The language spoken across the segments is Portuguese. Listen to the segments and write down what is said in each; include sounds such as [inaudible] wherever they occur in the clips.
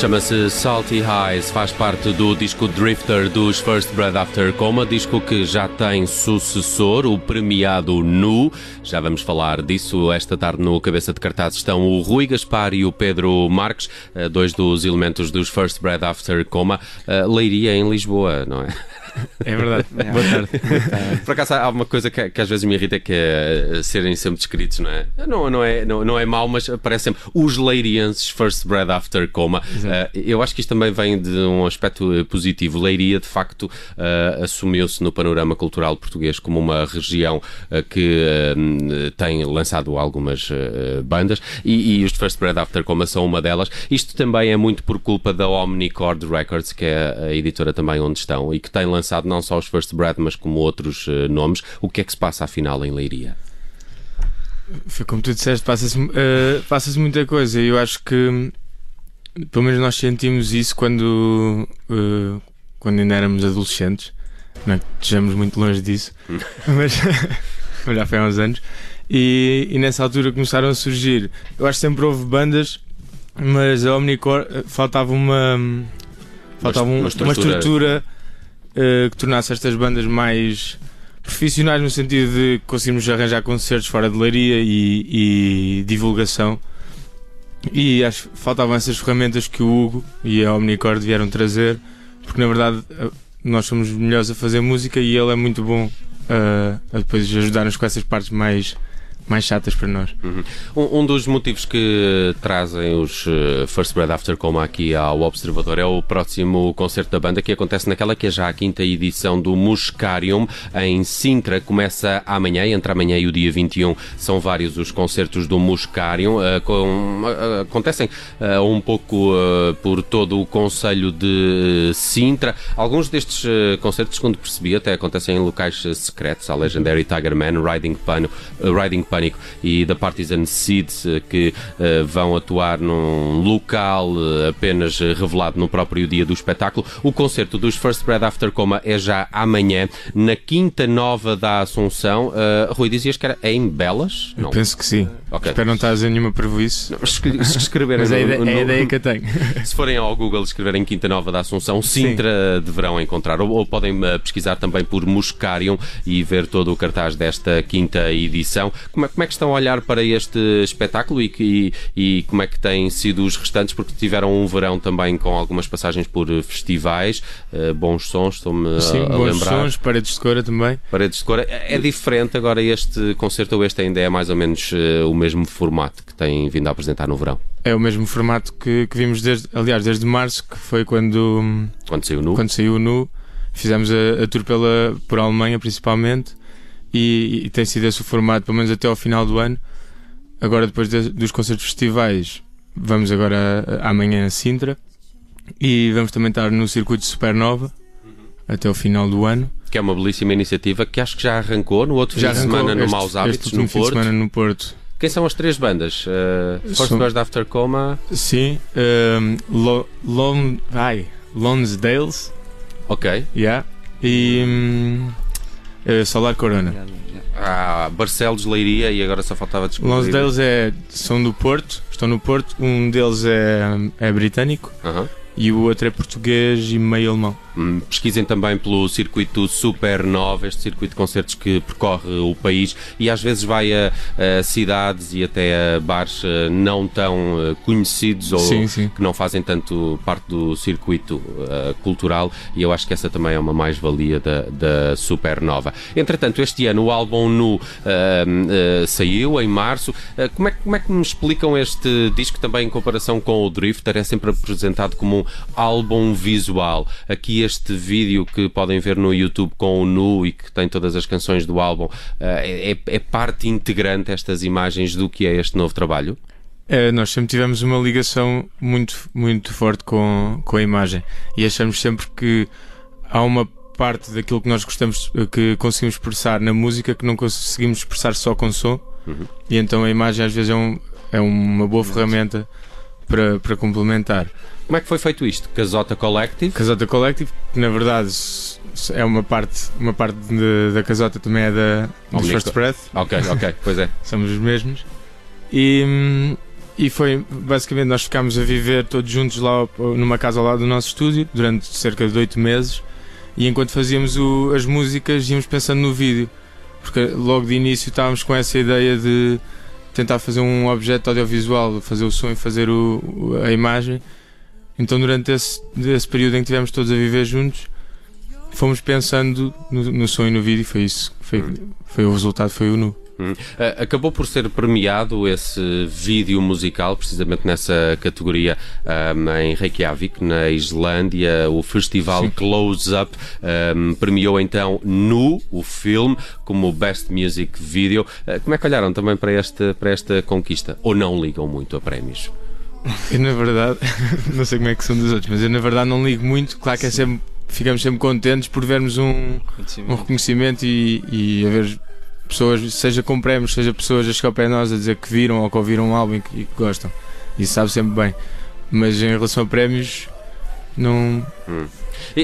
Chama-se Salty Highs, faz parte do disco Drifter dos First Breath After Coma, disco que já tem sucessor, o premiado Nu. Já vamos falar disso esta tarde no Cabeça de Cartaz. Estão o Rui Gaspar e o Pedro Marques, eh, dois dos elementos dos First Breath After Coma. Eh, Leiria em Lisboa, não é? É verdade. [laughs] [laughs] Boa tarde. Por acaso há uma coisa que, que às vezes me irrita que é serem sempre descritos, não é? Não, não é, não, não é mau, mas parece sempre os leirienses first bread after coma. Uh, eu acho que isto também vem de um aspecto positivo. Leiria, de facto, uh, assumiu-se no panorama cultural português como uma região uh, que tem lançado algumas bandas e, e, os first bread after coma são uma delas. Isto também é muito por culpa da Omnicord Records, que é a editora também onde estão e que tem lançado lançado não só os First Bread, mas como outros uh, nomes. O que é que se passa afinal em Leiria? Foi como tu disseste, passa-se uh, passa muita coisa eu acho que pelo menos nós sentimos isso quando, uh, quando ainda éramos adolescentes. Não é que estejamos muito longe disso, [laughs] mas já foi há uns anos. E, e, nessa altura começaram a surgir. Eu acho que sempre houve bandas, mas a Omnicore faltava uma. Faltava uma, estrutura, uma estrutura uh, que tornasse estas bandas mais profissionais no sentido de conseguirmos arranjar concertos fora de leiria e, e divulgação. E acho faltavam essas ferramentas que o Hugo e a Omnicord vieram trazer, porque na verdade eh, nós somos melhores a fazer música e ele é muito bom uh, a depois ajudar-nos com essas partes mais mais chatas para nós. Uhum. Um, um, dos motivos que trazem os uh, First Bread After Coma aqui ao Observador é o próximo concerto da banda que acontece naquela que é já a quinta edição do Muscarium em Sintra. Começa amanhã, entre amanhã e o dia 21 são vários os concertos do Muscarium. Uh, com, uh, acontecem um pouco por todo o Conselho de Sintra. Alguns destes concertos, segundo percebi, até acontecem em locais secretos. A Legendary Tiger Man, Riding Pano, Riding E da Partisan Seeds, eh, que uh, vão atuar num local uh, apenas revelado no próprio dia do espetáculo. O concerto dos First Bread After Coma é já amanhã, na Quinta Nova da Assunção. Uh, Rui, dizias que era em Belas? Não. Eu penso que sim. Okay. Espero não estar a dizer nenhuma prejuízo. Se escreverem Mas é, no, no, é a ideia que eu tenho. [laughs] Se forem ao Google escreverem Quinta Nova da Assunção, Sintra sim. deverão encontrar. Ou, ou podem pesquisar também por Muscarium e ver todo o cartaz desta quinta edição. Como é, como é que estão a olhar para este espetáculo e, e, e, como é que têm sido os restantes? Porque tiveram um verão também com algumas passagens por festivais, uh, bons sons, estou-me a, Sim, a bons lembrar. sons, paredes de cora também. Paredes de cora. É, é diferente agora este concerto ou este ainda é mais ou menos uh, o mesmo formato que têm vindo a apresentar no verão? É o mesmo formato que, que vimos desde, aliás, desde março, que foi quando, quando saiu o Nu. Quando saiu o Nu. Fizemos a, a tour pela, por Alemanha, principalmente e, e, tem sido esse o formato, pelo menos até ao final do ano. Agora, depois de, dos concertos festivais, vamos agora amanhã a Sintra e vamos também estar no circuito Supernova uhum. até ao final do ano. Que é uma belíssima iniciativa que acho que já arrancou no outro já fim de semana no Maus Hábitos, no Porto. semana no Porto. Quem são as três bandas? Uh, First São... Bird After Coma? Sim. Um, Lo, Lon, ai, Lonsdales. Ok. Yeah. E. Um, Uh, Solar Corona. Ah, Barcelos, Leiria e agora só faltava descobrir. Uns deles é, são do Porto, estão no Porto, um deles é, é britânico uh -huh. e o outro é português e meio alemão. Hum, pesquisem também pelo circuito Supernova, este circuito de concertos que percorre o país e às vezes vai a, a cidades e até a bares eh, não tão eh, conhecidos ou sim, sim. que não fazem tanto parte do circuito uh, cultural e eu acho que essa também é uma mais-valia da, da Supernova. Entretanto, este ano o álbum Nu uh, uh, saiu em março. como, é, como é que me explicam este disco também em comparação com o Drifter? É sempre apresentado como um álbum visual. Aqui este vídeo que podem ver no YouTube com o Nu e que tem todas as canções do álbum, eh, é, é parte integrante estas imagens do que é este novo trabalho? É, nós sempre tivemos uma ligação muito, muito forte com, com a imagem e achamos sempre que há uma parte daquilo que nós gostamos, que conseguimos expressar na música que não conseguimos expressar só com som uhum. e então a imagem às vezes é, um, é uma boa ferramenta para, para complementar. Como é que foi feito isto? Casota Collective? Casota Collective, que na verdade é uma parte, uma parte de, da casota também é da First Breath. Ok, ok, pois é. [laughs] Somos os mesmos. E, e foi basicamente nós ficámos a viver todos juntos lá numa casa ao lado do nosso estúdio durante cerca de oito meses e enquanto fazíamos o, as músicas íamos pensando no vídeo porque logo de início estávamos com essa ideia de tentar fazer um objeto audiovisual, fazer o som e fazer o, a imagem. Então durante esse, esse período em que estivemos todos a viver juntos fomos pensando no, no som e no vídeo, foi isso, foi, foi o resultado, foi o nu. Hum. Acabou por ser premiado esse vídeo musical, precisamente nessa categoria um, em Reykjavik, na Islândia. O festival Sim. Close Up um, premiou então Nu, o filme, como Best Music Video. Uh, como é que olharam também para esta, para esta conquista? Ou não ligam muito a prémios? [laughs] Eu, na verdade, [laughs] não sei como é que são dos outros, mas eu, na verdade, não ligo muito. Claro que é sempre, ficamos sempre contentes por vermos um, um reconhecimento e, e haver pessoas, seja com prémios, seja pessoas a chegar ao pé de nós a dizer que viram ou que ouviram um álbum e que, e que gostam. Isso sabe sempre bem. Mas em relação a prémios, não. Hum.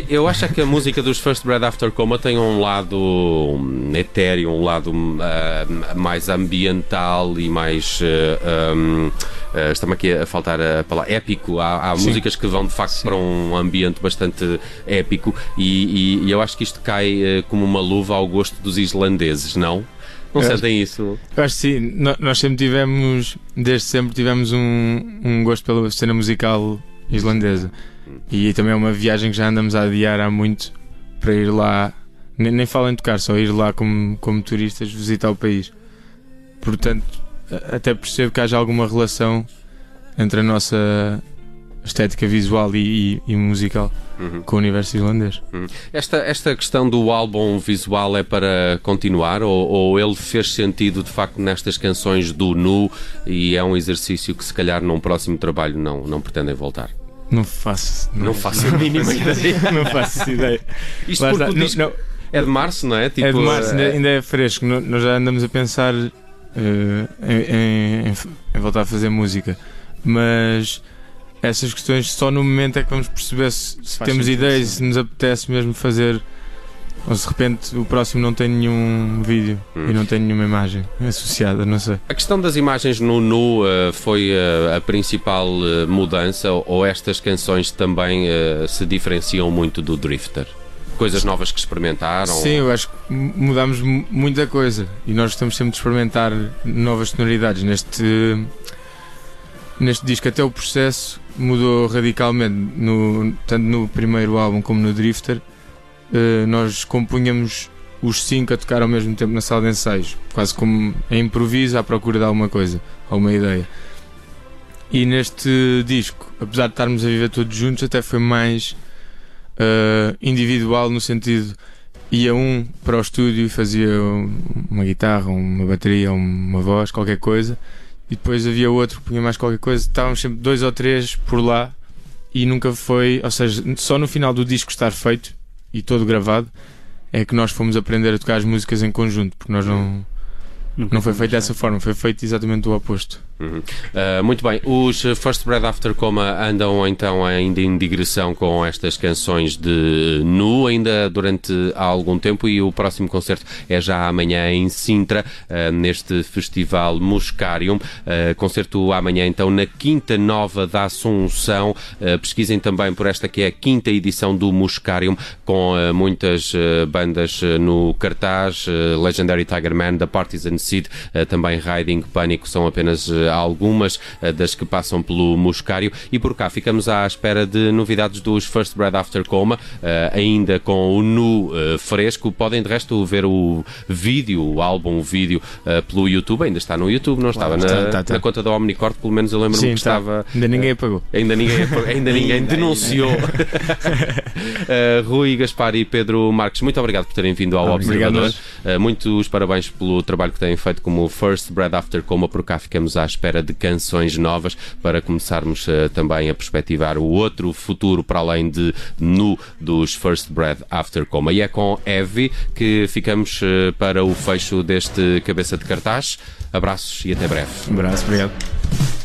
Eu acho que a música dos First Bread After Coma tem um lado etéreo, um lado uh, mais ambiental e mais. Uh, um, uh, estamos aqui a faltar a palavra épico. Há, há músicas que vão de facto Sim. para um ambiente bastante épico e, e, e, eu acho que isto cai como uma luva ao gosto dos islandeses, não? Não eu sentem acho, isso? Eu acho que sim. Nós sempre tivemos, desde sempre, tivemos um, um gosto pela cena musical islandesa. E também é uma viagem que já andamos a adiar há muito para ir lá, nem, nem falo em tocar, só ir lá como, como turistas visitar o país. Portanto, até percebo que haja alguma relação entre a nossa estética visual e, e, e musical uhum. com o universo islandês. Uhum. Esta, esta questão do álbum visual é para continuar ou, ou, ele fez sentido de facto nestas canções do Nu e é um exercício que se calhar num próximo trabalho não, não pretendem voltar? Não faço. Não, não faço a mínima [laughs] ideia. não faço ideia. Isto porque o disco não, é de março, não é? Tipo, é de março, é... ainda é fresco. Nós já andamos a pensar uh, em, em, em, voltar a fazer música. Mas essas questões só no momento é que vamos perceber se, se temos ideias, se nos apetece mesmo fazer ou se de repente o próximo não tem nenhum vídeo hum. e não tem nenhuma imagem associada, não sei. A questão das imagens no nu uh, foi uh, a principal uh, mudança ou estas canções também se diferenciam muito do Drifter? Coisas novas que experimentaram? Sim, eu acho que mudámos muita coisa e nós estamos sempre de experimentar novas sonoridades. Neste, neste disco, até o processo mudou radicalmente, no, tanto no primeiro álbum como no Drifter uh, nós compunhamos os cinco a tocar ao mesmo tempo na sala de ensaios, quase como em improviso à procura de alguma coisa, alguma ideia. E neste disco, apesar de estarmos a viver todos juntos, até foi mais uh, individual no sentido ia um para o estúdio e fazia uma guitarra, uma bateria, uma voz, qualquer coisa, e depois havia outro que punha mais qualquer coisa. Estávamos sempre dois ou três por lá e nunca foi, ou seja, só no final do disco estar feito e todo gravado, é que nós fomos aprender a tocar as músicas em conjunto, porque nós não. Nunca não foi feito dessa forma, foi feito exatamente o oposto. Uhum. Uh, muito bem, os First Bread After Coma andam então ainda em digressão com estas canções de nu, ainda durante algum tempo, e o próximo concerto é já amanhã em Sintra, uh, neste festival Muscarium. Uh, concerto amanhã então na Quinta Nova da Assunção. pesquisem também por esta que é a quinta edição do Muscarium, com muitas bandas no cartaz: Legendary Tiger Man, The Partisan Seed, também Riding Pânico, são apenas algumas eh, das que passam pelo Muscário. E por cá ficamos à espera de novidades dos First Bread After Coma, eh, ainda com o nu eh, fresco. Podem de resto ver o vídeo, o álbum, o vídeo pelo YouTube. Ainda está no YouTube, não estava na, na conta da Omnicord, pelo menos eu lembro-me que estava. Ainda ninguém apagou. Ainda ninguém, ainda ninguém denunciou. [laughs] Rui, Gaspar e Pedro Marques, muito obrigado por terem vindo ao Observador. Uh, muitos parabéns pelo trabalho que têm feito como First Bread After Coma. Por cá ficamos à espera de canções novas para começarmos uh, também a perspectivar o outro futuro para além de nu dos First Breath After Coma. E é com Evie que ficamos uh, para o fecho deste cabeça de cartaz. Abraços e até breve. Um abraço, obrigado.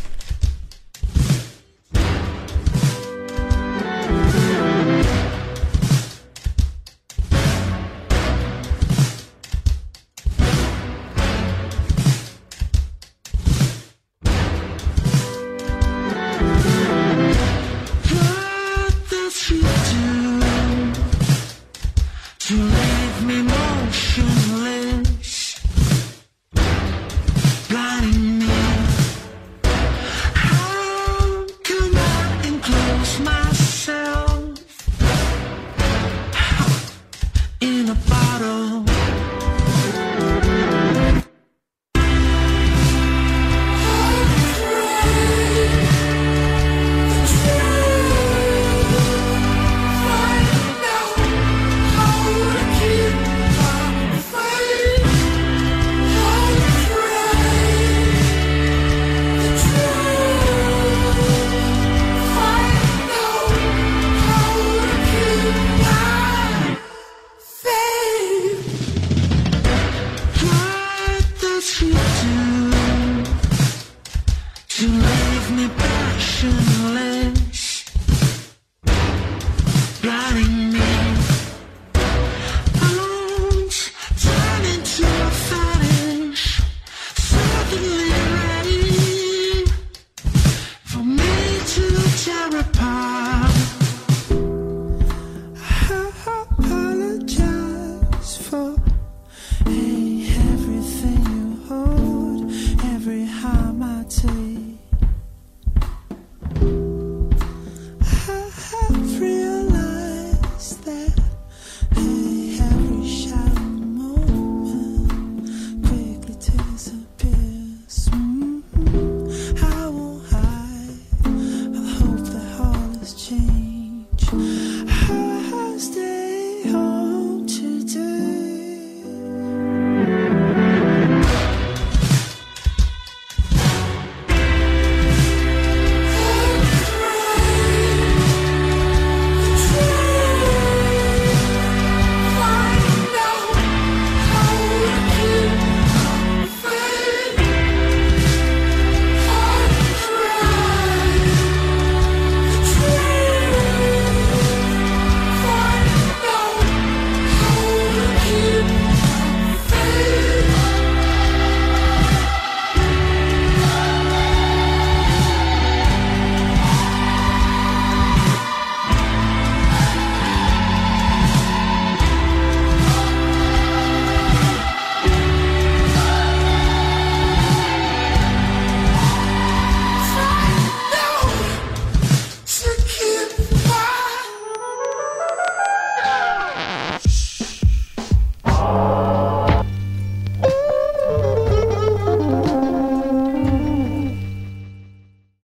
me passionless.